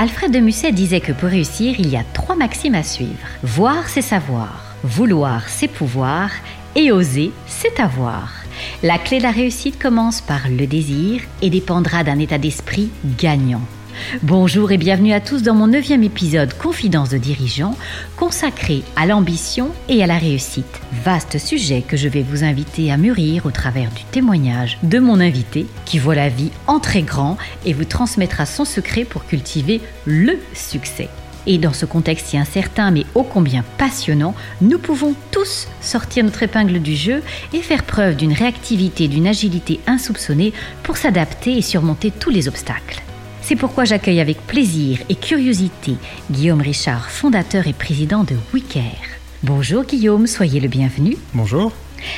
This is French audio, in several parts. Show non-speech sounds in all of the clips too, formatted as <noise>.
Alfred de Musset disait que pour réussir, il y a trois maximes à suivre. Voir, c'est savoir. Vouloir, c'est pouvoir. Et oser, c'est avoir. La clé de la réussite commence par le désir et dépendra d'un état d'esprit gagnant. Bonjour et bienvenue à tous dans mon neuvième épisode Confidence de dirigeants consacré à l'ambition et à la réussite. Vaste sujet que je vais vous inviter à mûrir au travers du témoignage de mon invité qui voit la vie en très grand et vous transmettra son secret pour cultiver le succès. Et dans ce contexte si incertain mais ô combien passionnant, nous pouvons tous sortir notre épingle du jeu et faire preuve d'une réactivité, d'une agilité insoupçonnée pour s'adapter et surmonter tous les obstacles. C'est pourquoi j'accueille avec plaisir et curiosité Guillaume Richard, fondateur et président de WeCare. Bonjour Guillaume, soyez le bienvenu. Bonjour.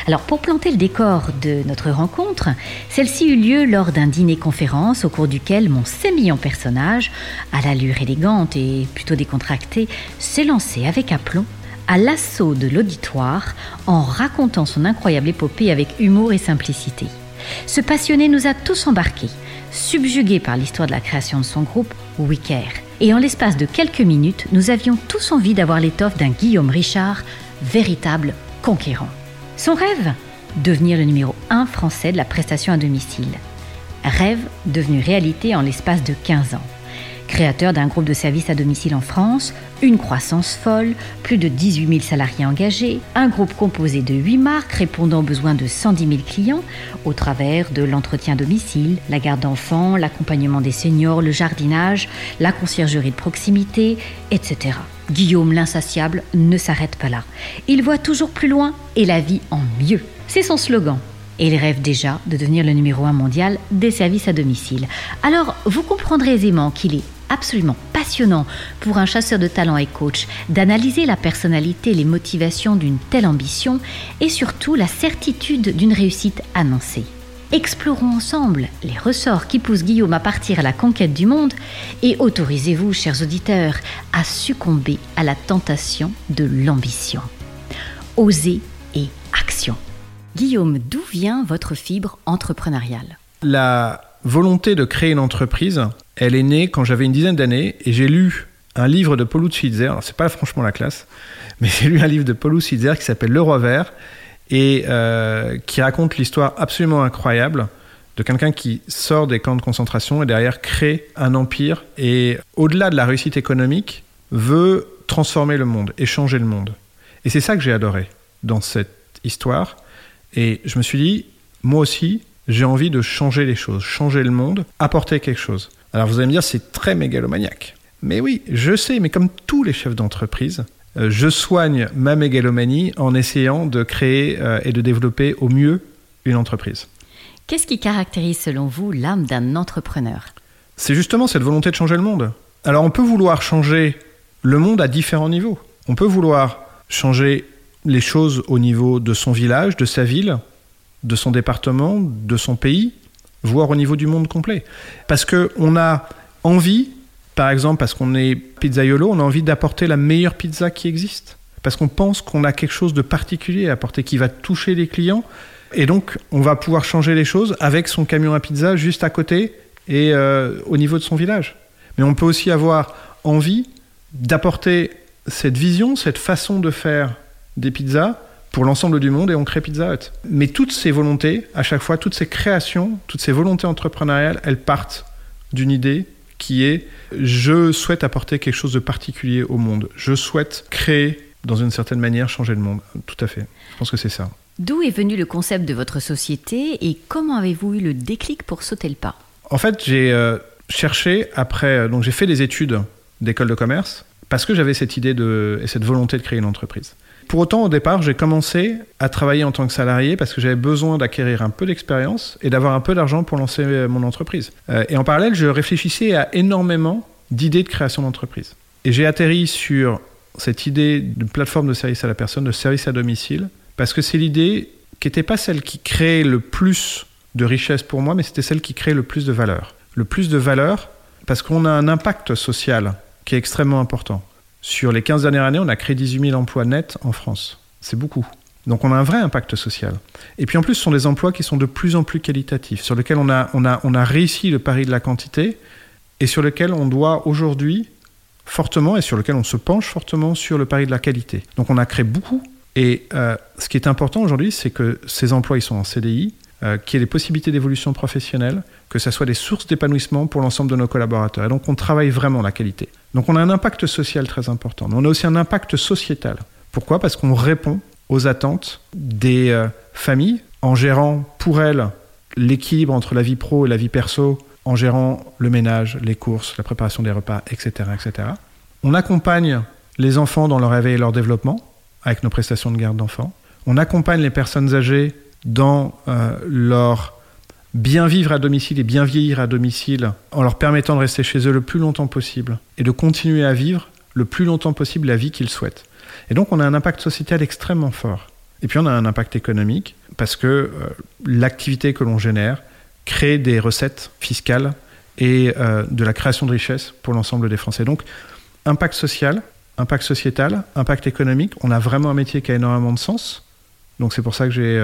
Alors pour planter le décor de notre rencontre, celle-ci eut lieu lors d'un dîner-conférence au cours duquel mon sémillant personnage, à l'allure élégante et plutôt décontractée, s'est lancé avec aplomb à l'assaut de l'auditoire en racontant son incroyable épopée avec humour et simplicité. Ce passionné nous a tous embarqués, subjugués par l'histoire de la création de son groupe, WeCare. Et en l'espace de quelques minutes, nous avions tous envie d'avoir l'étoffe d'un Guillaume Richard, véritable conquérant. Son rêve? Devenir le numéro 1 français de la prestation à domicile. Rêve devenu réalité en l'espace de 15 ans créateur d'un groupe de services à domicile en France, une croissance folle, plus de 18 000 salariés engagés, un groupe composé de 8 marques répondant aux besoins de 110 000 clients au travers de l'entretien domicile, la garde d'enfants, l'accompagnement des seniors, le jardinage, la conciergerie de proximité, etc. Guillaume l'insatiable ne s'arrête pas là. Il voit toujours plus loin et la vie en mieux. C'est son slogan et il rêve déjà de devenir le numéro 1 mondial des services à domicile. Alors, vous comprendrez aisément qu'il est absolument passionnant pour un chasseur de talent et coach d'analyser la personnalité et les motivations d'une telle ambition et surtout la certitude d'une réussite annoncée. Explorons ensemble les ressorts qui poussent Guillaume à partir à la conquête du monde et autorisez-vous, chers auditeurs, à succomber à la tentation de l'ambition. Oser et action. Guillaume, d'où vient votre fibre entrepreneuriale? La volonté de créer une entreprise, elle est née quand j'avais une dizaine d'années et j'ai lu un livre de Paul Schwitzer. Alors, c'est pas franchement la classe, mais <laughs> j'ai lu un livre de Paul Schwitzer qui s'appelle Le Roi Vert et euh, qui raconte l'histoire absolument incroyable de quelqu'un qui sort des camps de concentration et derrière crée un empire et au-delà de la réussite économique veut transformer le monde et changer le monde. Et c'est ça que j'ai adoré dans cette histoire. Et je me suis dit, moi aussi, j'ai envie de changer les choses, changer le monde, apporter quelque chose. Alors vous allez me dire, c'est très mégalomaniaque. Mais oui, je sais, mais comme tous les chefs d'entreprise, euh, je soigne ma mégalomanie en essayant de créer euh, et de développer au mieux une entreprise. Qu'est-ce qui caractérise selon vous l'âme d'un entrepreneur? C'est justement cette volonté de changer le monde. Alors on peut vouloir changer le monde à différents niveaux. On peut vouloir changer les choses au niveau de son village, de sa ville, de son département, de son pays, voire au niveau du monde complet. Parce qu'on a envie, par exemple, parce qu'on est pizzaiolo, on a envie d'apporter la meilleure pizza qui existe. Parce qu'on pense qu'on a quelque chose de particulier à apporter qui va toucher les clients. Et donc, on va pouvoir changer les choses avec son camion à pizza juste à côté et euh, au niveau de son village. Mais on peut aussi avoir envie d'apporter cette vision, cette façon de faire des pizzas pour l'ensemble du monde et on crée Pizza Hut. Mais toutes ces volontés, à chaque fois, toutes ces créations, toutes ces volontés entrepreneuriales, elles partent d'une idée qui est je souhaite apporter quelque chose de particulier au monde. Je souhaite créer, dans une certaine manière, changer le monde. Tout à fait. Je pense que c'est ça. D'où est venu le concept de votre société et comment avez-vous eu le déclic pour sauter le pas? En fait, j'ai euh, cherché après, euh, donc j'ai fait des études d'école de commerce parce que j'avais cette idée de, et cette volonté de créer une entreprise. Pour autant, au départ, j'ai commencé à travailler en tant que salarié parce que j'avais besoin d'acquérir un peu d'expérience et d'avoir un peu d'argent pour lancer euh, mon entreprise. Euh, et en parallèle, je réfléchissais à énormément d'idées de création d'entreprise. Et j'ai atterri sur cette idée de plateforme de service à la personne, de service à domicile, parce que c'est l'idée qui n'était pas celle qui créait le plus de richesse pour moi, mais c'était celle qui crée le plus de valeur. Le plus de valeur parce qu'on a un impact social qui est extrêmement important. Sur les 15 dernières années, on a créé 18 000 emplois nets en France. C'est beaucoup. Donc on a un vrai impact social. Et puis en plus, ce sont des emplois qui sont de plus en plus qualitatifs, sur lesquels on a, on a, on a réussi le pari de la quantité et sur lequel on doit aujourd'hui fortement et sur lequel on se penche fortement sur le pari de la qualité. Donc on a créé beaucoup et euh, ce qui est important aujourd'hui, c'est que ces emplois ils sont en CDI, euh, qu'il y ait des possibilités d'évolution professionnelle, que ce soit des sources d'épanouissement pour l'ensemble de nos collaborateurs. Et donc on travaille vraiment la qualité. Donc on a un impact social très important, mais on a aussi un impact sociétal. Pourquoi? Parce qu'on répond aux attentes des euh, familles en gérant pour elles l'équilibre entre la vie pro et la vie perso, en gérant le ménage, les courses, la préparation des repas, etc. etc. On accompagne les enfants dans leur réveil et leur développement avec nos prestations de garde d'enfants. On accompagne les personnes âgées dans euh, leur bien vivre à domicile et bien vieillir à domicile en leur permettant de rester chez eux le plus longtemps possible et de continuer à vivre le plus longtemps possible la vie qu'ils souhaitent. Et donc on a un impact sociétal extrêmement fort. Et puis on a un impact économique parce que euh, l'activité que l'on génère crée des recettes fiscales et euh, de la création de richesses pour l'ensemble des Français. Donc impact social, impact sociétal, impact économique, on a vraiment un métier qui a énormément de sens. Donc c'est pour ça que j'ai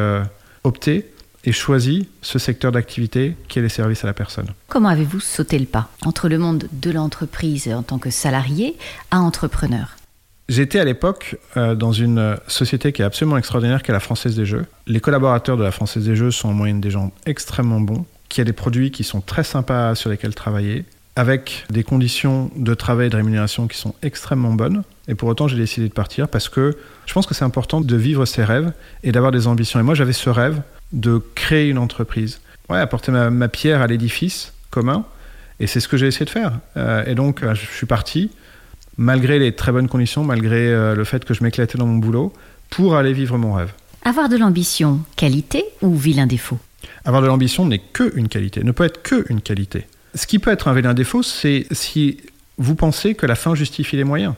opté et choisi ce secteur d'activité qui est les services à la personne. Comment avez-vous sauté le pas entre le monde de l'entreprise en tant que salarié à entrepreneur? J'étais à l'époque euh, dans une société qui est absolument extraordinaire, qui est la Française des Jeux. Les collaborateurs de la Française des Jeux sont en moyenne des gens extrêmement bons, qui a des produits qui sont très sympas sur lesquels travailler, avec des conditions de travail et de rémunération qui sont extrêmement bonnes. Et pour autant, j'ai décidé de partir parce que je pense que c'est important de vivre ses rêves et d'avoir des ambitions. Et moi, j'avais ce rêve de créer une entreprise. Ouais, apporter ma, pierre à l'édifice commun. Et c'est ce que j'ai essayé de faire. Euh, et donc, euh, je suis parti malgré les très bonnes conditions, malgré euh, le fait que je m'éclatais dans mon boulot, pour aller vivre mon rêve. Avoir de l'ambition, qualité ou vilain défaut? Avoir de l'ambition n'est que une qualité, ne peut être que une qualité. Ce qui peut être un vilain défaut, c'est si vous pensez que la fin justifie les moyens.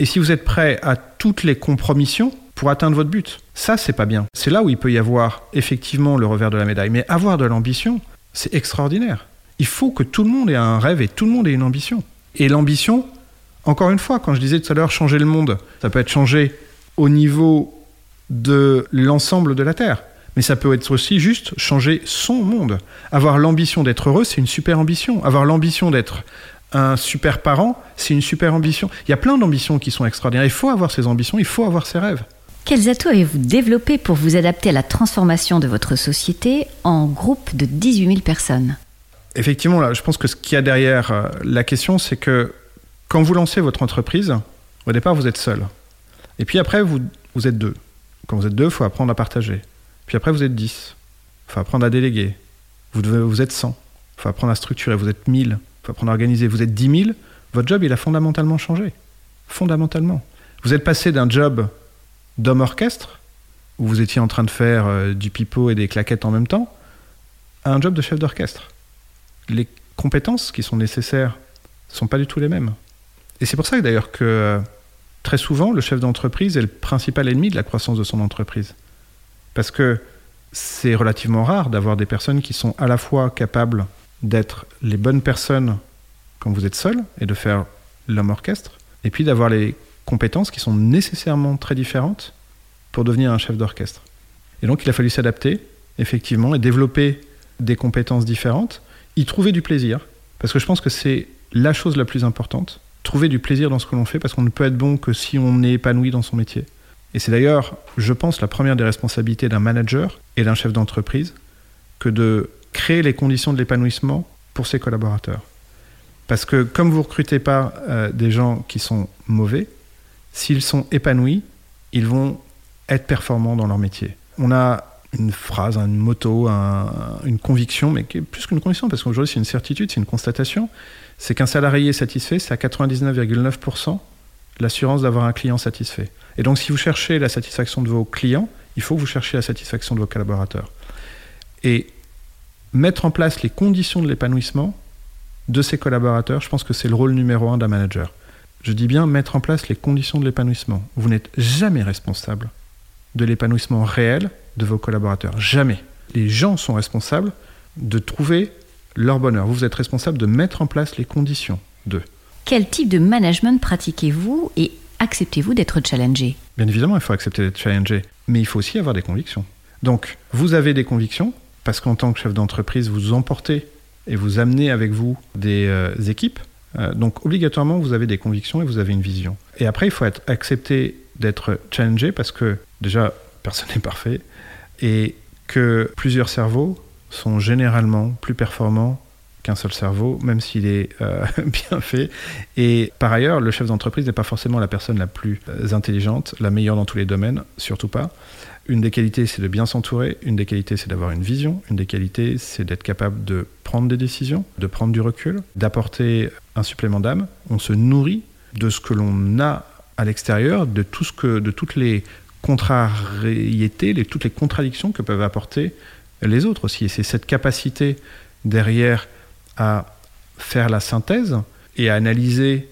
Et si vous êtes prêt à toutes les compromissions pour atteindre votre but. Ça, c'est pas bien. C'est là où il peut y avoir effectivement le revers de la médaille. Mais avoir de l'ambition, c'est extraordinaire. Il faut que tout le monde ait un rêve et tout le monde ait une ambition. Et l'ambition, encore une fois, quand je disais tout à l'heure changer le monde, ça peut être changer au niveau de l'ensemble de la Terre. Mais ça peut être aussi juste changer son monde. Avoir l'ambition d'être heureux, c'est une super ambition. Avoir l'ambition d'être un super parent, c'est une super ambition. Il y a plein d'ambitions qui sont extraordinaires. Il faut avoir ses ambitions, il faut avoir ses rêves. Quels atouts avez-vous développés pour vous adapter à la transformation de votre société en groupe de 18 000 personnes? Effectivement, je pense que ce qu'il y a derrière euh, la question, c'est que quand vous lancez votre entreprise, au départ, vous êtes seul. Et puis après, vous, êtes deux. Quand vous êtes deux, il faut apprendre à partager. Puis après, vous êtes dix. Il faut apprendre à déléguer. Vous, devez, vous êtes 100. Il faut apprendre à structurer. Vous êtes mille. Vous êtes dix mille. Votre job, il a fondamentalement changé. Fondamentalement. Vous êtes passé d'un job d'homme orchestre, où vous étiez en train de faire euh, du pipeau et des claquettes en même temps, à un job de chef d'orchestre. Les compétences qui sont nécessaires ne sont pas du tout les mêmes. Et c'est pour ça d'ailleurs que euh, très souvent, le chef d'entreprise est le principal ennemi de la croissance de son entreprise. Parce que c'est relativement rare d'avoir des personnes qui sont à la fois capables d'être les bonnes personnes quand vous êtes seul et de faire l'homme orchestre, et puis d'avoir les compétences qui sont nécessairement très différentes pour devenir un chef d'orchestre. Et donc il a fallu s'adapter, effectivement, et développer des compétences différentes, y trouver du plaisir, parce que je pense que c'est la chose la plus importante, trouver du plaisir dans ce que l'on fait, parce qu'on ne peut être bon que si on est épanoui dans son métier. Et c'est d'ailleurs, je pense, la première des responsabilités d'un manager et d'un chef d'entreprise, que de créer les conditions de l'épanouissement pour ses collaborateurs. Parce que comme vous recrutez pas euh, des gens qui sont mauvais, s'ils sont épanouis, ils vont être performants dans leur métier. On a une phrase, une moto, une conviction, mais qui est plus qu'une conviction, parce qu'aujourd'hui c'est une certitude, c'est une constatation, c'est qu'un salarié satisfait, c'est à 99,9% l'assurance d'avoir un client satisfait. Et donc si vous cherchez la satisfaction de vos clients, il faut que vous cherchiez la satisfaction de vos collaborateurs. Et mettre en place les conditions de l'épanouissement de ses collaborateurs, je pense que c'est le rôle numéro un d'un manager. Je dis bien mettre en place les conditions de l'épanouissement. Vous n'êtes jamais responsable de l'épanouissement réel de vos collaborateurs. Jamais. Les gens sont responsables de trouver leur bonheur. Vous êtes responsable de mettre en place les conditions d'eux. Quel type de management pratiquez-vous et acceptez-vous d'être challengé? Bien évidemment, il faut accepter d'être challengé, mais il faut aussi avoir des convictions. Donc, vous avez des convictions, parce qu'en tant que chef d'entreprise, vous emportez et vous amenez avec vous des euh, équipes. Euh, donc obligatoirement, vous avez des convictions et vous avez une vision. Et après, il faut être accepter d'être challengé parce que déjà, personne <laughs> n'est parfait et que plusieurs cerveaux sont généralement plus performants qu'un seul cerveau, même s'il est euh, <laughs> bien fait. Et par ailleurs, le chef d'entreprise n'est pas forcément la personne la plus intelligente, la meilleure dans tous les domaines, surtout pas. Une des qualités, c'est de bien s'entourer. Une des qualités, c'est d'avoir une vision. Une des qualités, c'est d'être capable de prendre des décisions, de prendre du recul, d'apporter un supplément d'âme. On se nourrit de ce que l'on a à l'extérieur, de tout ce que, de toutes les contrariétés, les, toutes les contradictions que peuvent apporter les autres aussi. Et c'est cette capacité derrière à faire la synthèse et à analyser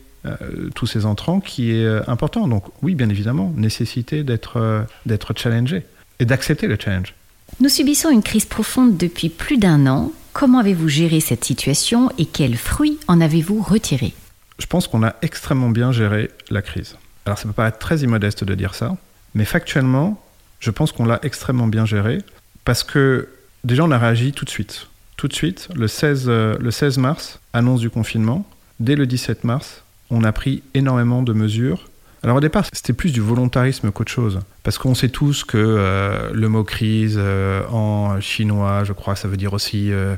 tous ces entrants qui est euh, important. Donc oui, bien évidemment, nécessité d'être euh, d'être challengé et d'accepter le challenge. Nous subissons une crise profonde depuis plus d'un an. Comment avez-vous géré cette situation et quels fruits en avez-vous retiré Je pense qu'on a extrêmement bien géré la crise. Alors ça peut paraître très immodeste de dire ça, mais factuellement, je pense qu'on l'a extrêmement bien géré parce que déjà on a réagi tout de suite. Tout de suite, le 16, le 16 mars, annonce du confinement. Dès le 17 mars, on a pris énormément de mesures. Alors au départ, c'était plus du volontarisme qu'autre chose, parce qu'on sait tous que euh, le mot crise euh, en chinois, je crois, ça veut dire aussi euh,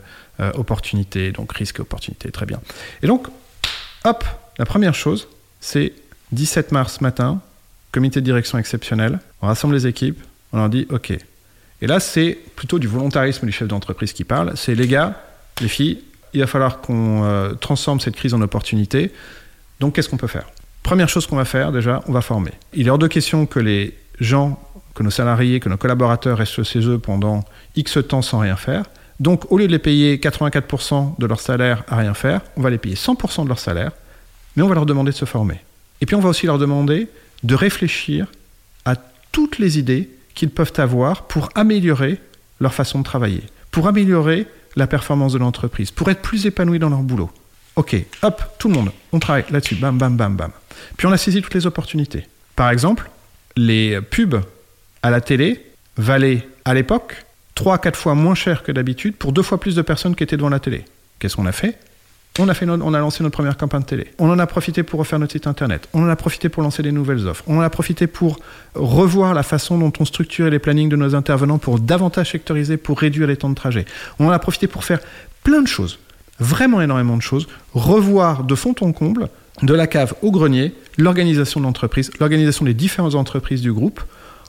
opportunité, donc risque opportunité, très bien. Et donc, hop, la première chose, c'est 17 mars matin, comité de direction exceptionnel, on rassemble les équipes, on leur dit OK. Et là, c'est plutôt du volontarisme du chef d'entreprise qui parle, c'est les gars, les filles, il va falloir qu'on transforme cette crise en opportunité. Donc qu'est-ce qu'on peut faire? Première chose qu'on va faire déjà, on va former. Il est hors de question que les gens, que nos salariés, que nos collaborateurs restent chez eux pendant X temps sans rien faire. Donc au lieu de les payer 84% de leur salaire à rien faire, on va les payer 100% de leur salaire, mais on va leur demander de se former. Et puis on va aussi leur demander de réfléchir à toutes les idées qu'ils peuvent avoir pour améliorer leur façon de travailler, pour améliorer la performance de l'entreprise, pour être plus épanouis dans leur boulot. Ok, hop, tout le monde, on travaille là-dessus, bam, bam, bam, bam. Puis on a saisi toutes les opportunités. Par exemple, les pubs à la télé valaient à l'époque 3 à 4 fois moins cher que d'habitude pour deux fois plus de personnes qui étaient devant la télé. Qu'est-ce qu'on a fait? On a, fait on a lancé notre première campagne de télé. On en a profité pour refaire notre site internet. On en a profité pour lancer des nouvelles offres. On en a profité pour revoir la façon dont on structurait les plannings de nos intervenants pour davantage sectoriser, pour réduire les temps de trajet. On en a profité pour faire plein de choses vraiment énormément de choses, revoir de fond en comble, de la cave au grenier, l'organisation de l'entreprise, l'organisation des différentes entreprises du groupe,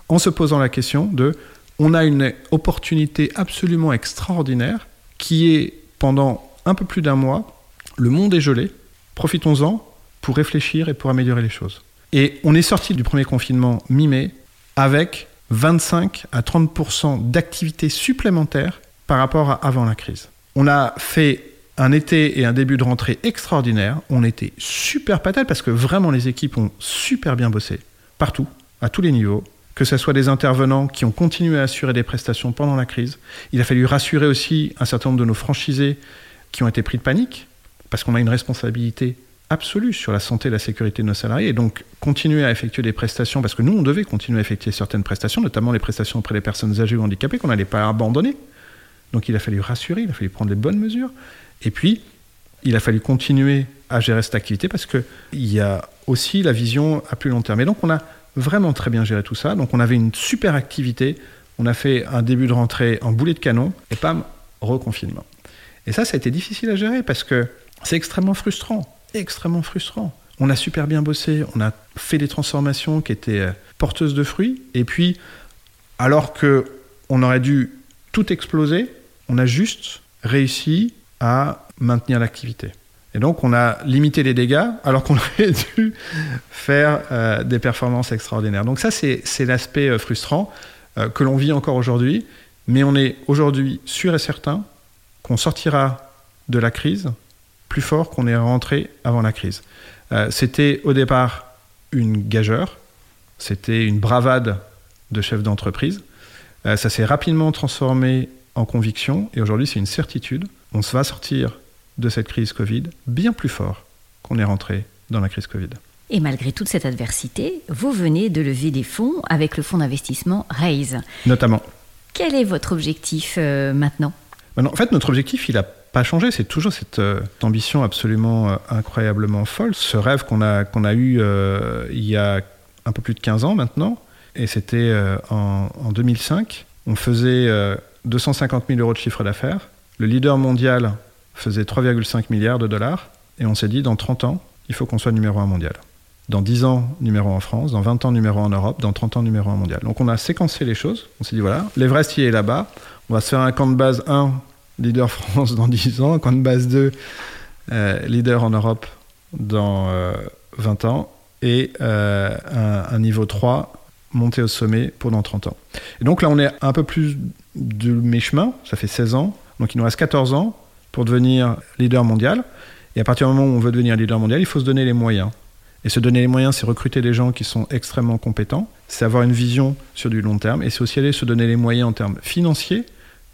en se posant la question de on a une opportunité absolument extraordinaire qui est pendant un peu plus d'un mois, le monde est gelé, profitons-en pour réfléchir et pour améliorer les choses. Et on est sorti du premier confinement mi-mai avec 25 à 30% d'activité supplémentaire par rapport à avant la crise. On a fait un été et un début de rentrée extraordinaire. On était super patate parce que vraiment les équipes ont super bien bossé, partout, à tous les niveaux. Que ce soit des intervenants qui ont continué à assurer des prestations pendant la crise. Il a fallu rassurer aussi un certain nombre de nos franchisés qui ont été pris de panique, parce qu'on a une responsabilité absolue sur la santé et la sécurité de nos salariés. Et donc, continuer à effectuer des prestations, parce que nous, on devait continuer à effectuer certaines prestations, notamment les prestations auprès des personnes âgées ou handicapées, qu'on n'allait pas abandonner. Donc, il a fallu rassurer, il a fallu prendre les bonnes mesures. Et puis, il a fallu continuer à gérer cette activité parce qu'il y a aussi la vision à plus long terme. Et donc, on a vraiment très bien géré tout ça. Donc, on avait une super activité. On a fait un début de rentrée en boulet de canon et pam, reconfinement. Et ça, ça a été difficile à gérer parce que c'est extrêmement frustrant. Extrêmement frustrant. On a super bien bossé, on a fait des transformations qui étaient euh, porteuses de fruits. Et puis, alors que on aurait dû tout exploser, on a juste réussi à maintenir l'activité. Et donc on a limité les dégâts alors qu'on <laughs> aurait dû faire euh, des performances extraordinaires. Donc ça c'est l'aspect euh, frustrant euh, que l'on vit encore aujourd'hui, mais on est aujourd'hui sûr et certain qu'on sortira de la crise plus fort qu'on est rentré avant la crise. c'était au départ une gageure, c'était une bravade de chef d'entreprise. ça s'est rapidement transformé en conviction et aujourd'hui c'est une certitude on se va sortir de cette crise Covid bien plus fort qu'on est rentré dans la crise Covid. Et malgré toute cette adversité, vous venez de lever des fonds avec le fonds d'investissement Raise. Notamment. Quel est votre objectif euh, maintenant? En fait, notre objectif, il n'a pas changé. C'est toujours cette euh, ambition absolument euh, incroyablement folle, ce rêve qu'on a, qu'on a eu il y a un peu plus de 15 ans maintenant. Et c'était en, en, 2005. On faisait 250 000 euros de chiffre d'affaires. Le leader mondial faisait 3,5 milliards de dollars. Et on s'est dit, dans 30 ans, il faut qu'on soit numéro un mondial. Dans 10 ans, numéro 1 en France. Dans 20 ans, numéro 1 en Europe. Dans 30 ans, numéro 1 mondial. Donc on a séquencé les choses. On s'est dit, voilà, l'Everest, il est là-bas. On va se faire un camp de base 1, leader France dans 10 ans. Un camp de base 2, euh, leader en Europe dans euh, 20 ans. Et euh, un, un, niveau 3, monter au sommet pendant 30 ans. Et donc là, on est un peu plus de mes-chemins. Ça fait 16 ans. Donc il nous reste 14 ans pour devenir leader mondial. Et à partir du moment où on veut devenir leader mondial, il faut se donner les moyens. Et se donner les moyens, c'est recruter des gens qui sont extrêmement compétents, c'est avoir une vision sur du long terme, et c'est aussi aller se donner les moyens en termes financiers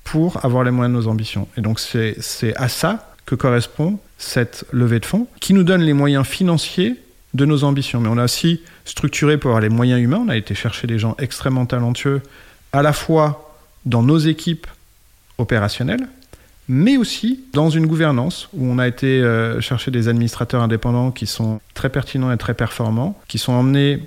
pour avoir les moyens de nos ambitions. Et donc c'est à ça que correspond cette levée de fonds, qui nous donne les moyens financiers de nos ambitions. Mais on a aussi structuré pour avoir les moyens humains, on a été chercher des gens extrêmement talentueux, à la fois dans nos équipes opérationnelles, mais aussi dans une gouvernance où on a été euh, chercher des administrateurs indépendants qui sont très pertinents et très performants, qui sont emmenés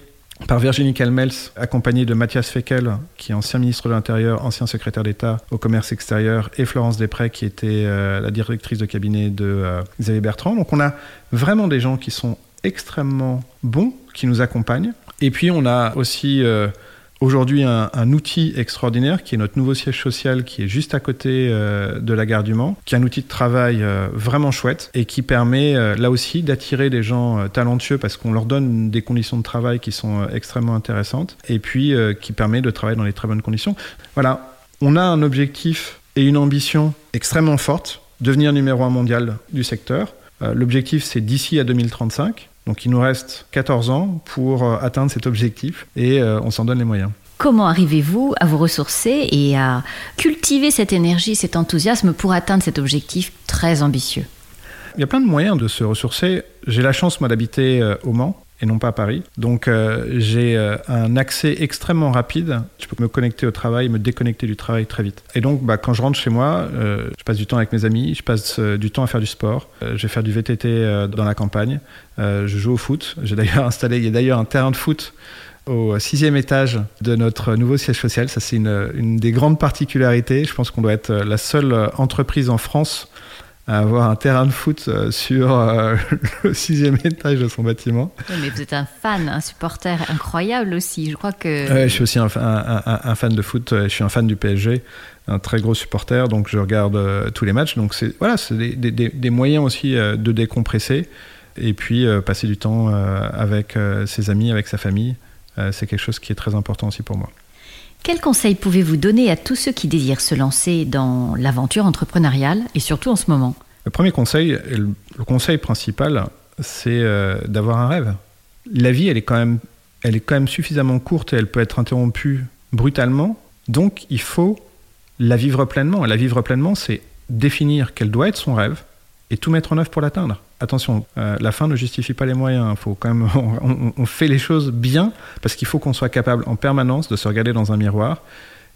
par Virginie Kalmels, accompagnée de Mathias Feckel, qui est ancien ministre de l'Intérieur, ancien secrétaire d'État au commerce extérieur, et Florence Després, qui était euh, la directrice de cabinet de euh, Xavier Bertrand. Donc on a vraiment des gens qui sont extrêmement bons, qui nous accompagnent. Et puis on a aussi aujourd'hui un, outil extraordinaire qui est notre nouveau siège social qui est juste à côté euh, de la gare du Mans, qui est un outil de travail euh, vraiment chouette et qui permet euh, là aussi d'attirer des gens talentueux parce qu'on leur donne des conditions de travail qui sont extrêmement intéressantes et puis qui permet de travailler dans les très bonnes conditions. Voilà, on a un objectif et une ambition extrêmement forte, devenir numéro un mondial du secteur. L'objectif c'est d'ici à 2035 donc il nous reste 14 ans pour euh, atteindre cet objectif et euh, on s'en donne les moyens. Comment arrivez-vous à vous ressourcer et à cultiver cette énergie, cet enthousiasme pour atteindre cet objectif très ambitieux? Il y a plein de moyens de se ressourcer. J'ai la chance, moi, d'habiter euh, au Mans et non pas à Paris. Donc euh, j'ai euh, un accès extrêmement rapide. Je peux me connecter au travail, me déconnecter du travail très vite. Et donc bah, quand je rentre chez moi, euh, je passe du temps avec mes amis, je passe du temps à faire du sport. Je vais faire du VTT dans la campagne. Je joue au foot. J'ai d'ailleurs <laughs> installé, il y a d'ailleurs un terrain de foot au sixième étage de notre nouveau siège social. Ça, c'est une des grandes particularités. Je pense qu'on doit être la seule entreprise en France à avoir un terrain de foot euh, sur euh, <laughs> le sixième étage de son bâtiment. Oui, mais vous êtes un fan, un supporter incroyable aussi. Je crois que. Ouais, je suis aussi un, un, un, un, fan de foot. Je suis un fan du PSG, un très gros supporter. Donc je regarde euh, tous les matchs. Donc c'est voilà, c'est des, des, des, moyens aussi euh, de décompresser et puis euh, passer du temps euh, avec euh, ses amis, avec sa famille. Euh, c'est quelque chose qui est très important aussi pour moi. Quels conseils pouvez-vous donner à tous ceux qui désirent se lancer dans l'aventure entrepreneuriale et surtout en ce moment? Le premier conseil, le, conseil principal, c'est euh, d'avoir un rêve. La vie, elle est, quand même, elle est quand même suffisamment courte et elle peut être interrompue brutalement. Donc, il faut la vivre pleinement. Et la vivre pleinement, c'est définir quel doit être son rêve et tout mettre en œuvre pour l'atteindre. Attention, euh, la fin ne justifie pas les moyens. Faut quand même, <laughs> on, fait les choses bien parce qu'il faut qu'on soit capable en permanence de se regarder dans un miroir.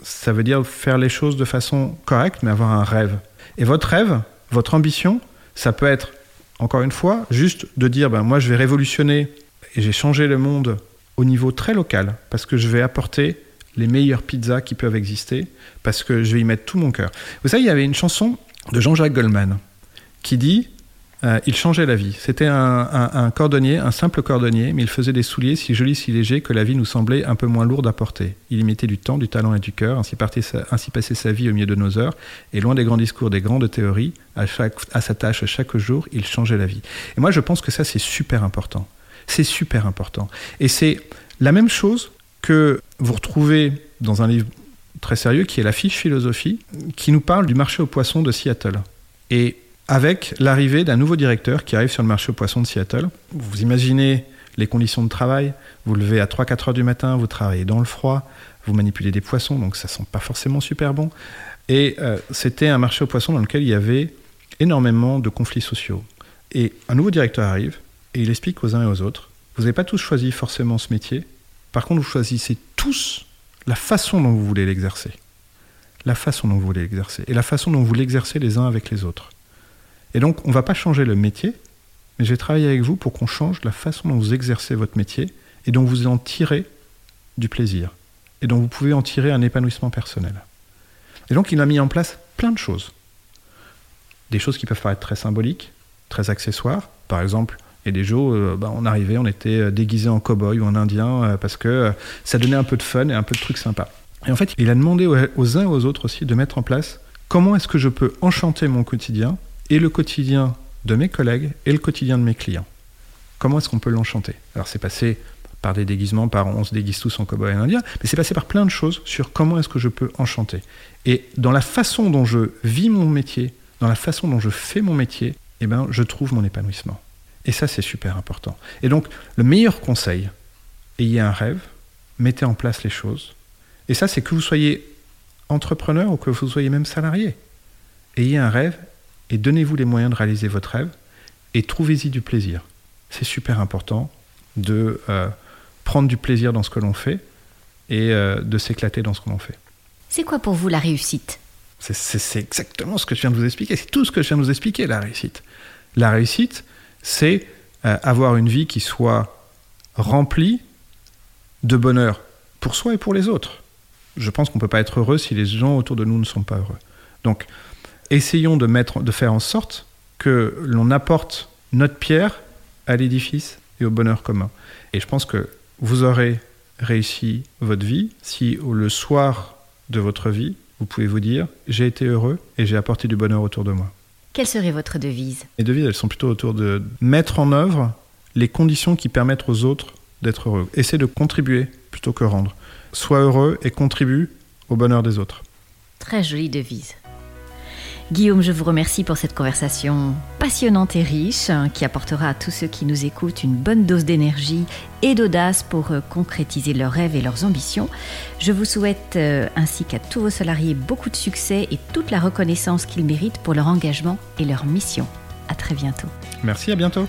Ça veut dire faire les choses de façon correcte, mais avoir un rêve. Et votre rêve, votre ambition, ça peut être, encore une fois, juste de dire ben, moi je vais révolutionner et j'ai changé le monde au niveau très local parce que je vais apporter les meilleures pizzas qui peuvent exister parce que je vais y mettre tout mon cœur. Vous savez, il y avait une chanson de Jean-Jacques Goldman qui dit euh, il changeait la vie. C'était un, cordonnier, un simple cordonnier, mais il faisait des souliers si jolis, si légers que la vie nous semblait un peu moins lourde à porter. Il y mettait du temps, du talent et du cœur, ainsi, sa, ainsi passait sa vie au milieu de nos heures, et loin des grands discours, des grandes théories, à, chaque, à sa tâche chaque jour, il changeait la vie. Et moi, je pense que ça, c'est super important. C'est super important. Et c'est la même chose que vous retrouvez dans un livre très sérieux qui est la fiche philosophie, qui nous parle du marché aux poissons de Seattle. Et avec l'arrivée d'un nouveau directeur qui arrive sur le marché aux poissons de Seattle. Vous imaginez les conditions de travail, vous levez à 3-4 heures du matin, vous travaillez dans le froid, vous manipulez des poissons, donc ça sent pas forcément super bon. Et euh, c'était un marché aux poissons dans lequel il y avait énormément de conflits sociaux. Et un nouveau directeur arrive et il explique aux uns et aux autres, vous n'avez pas tous choisi forcément ce métier, par contre vous choisissez tous la façon dont vous voulez l'exercer. La façon dont vous voulez l'exercer. Et la façon dont vous l'exercez les uns avec les autres. Et donc, on ne va pas changer le métier, mais je vais travailler avec vous pour qu'on change la façon dont vous exercez votre métier et dont vous en tirez du plaisir et dont vous pouvez en tirer un épanouissement personnel. Et donc, il a mis en place plein de choses. Des choses qui peuvent paraître très symboliques, très accessoires. Par exemple, et des jours, euh, bah, on arrivait, on était euh, déguisé en cow-boy ou en indien euh, parce que ça donnait un peu de fun et un peu de trucs sympas. Et en fait, il a demandé aux uns et aux autres aussi de mettre en place comment est-ce que je peux enchanter mon quotidien et le quotidien de mes collègues et le quotidien de mes clients. Comment est-ce qu'on peut l'enchanter? Alors c'est passé par des déguisements, par on se déguise tous en cow-boy indien, mais c'est passé par plein de choses sur comment est-ce que je peux enchanter. Et dans la façon dont je vis mon métier, dans la façon dont je fais mon métier, eh ben, je trouve mon épanouissement. Et ça, c'est super important. Et donc, le meilleur conseil, ayez un rêve, mettez en place les choses. Et ça, c'est que vous soyez entrepreneur ou que vous soyez même salarié. Ayez un rêve et donnez-vous les moyens de réaliser votre rêve et trouvez-y du plaisir. C'est super important de euh, prendre du plaisir dans ce que l'on fait et euh, de s'éclater dans ce que l'on fait. C'est quoi pour vous la réussite? C'est exactement ce que je viens de vous expliquer. C'est tout ce que je viens de vous expliquer, la réussite. La réussite, c'est euh, avoir une vie qui soit remplie de bonheur pour soi et pour les autres. Je pense qu'on ne peut pas être heureux si les gens autour de nous ne sont pas heureux. Donc, essayons de, mettre, de faire en sorte que l'on apporte notre pierre à l'édifice et au bonheur commun. Et je pense que vous aurez réussi votre vie si le soir de votre vie, vous pouvez vous dire, j'ai été heureux et j'ai apporté du bonheur autour de moi. Quelle serait votre devise? Les devises, elles sont plutôt autour de mettre en œuvre les conditions qui permettent aux autres d'être heureux. Essayez de contribuer plutôt que rendre. Sois heureux et contribue au bonheur des autres. Très jolie devise. Guillaume, je vous remercie pour cette conversation passionnante et riche hein, qui apportera à tous ceux qui nous écoutent une bonne dose d'énergie et d'audace pour euh, concrétiser leurs rêves et leurs ambitions. Je vous souhaite euh, ainsi qu'à tous vos salariés beaucoup de succès et toute la reconnaissance qu'ils méritent pour leur engagement et leur mission. À très bientôt. Merci, à bientôt.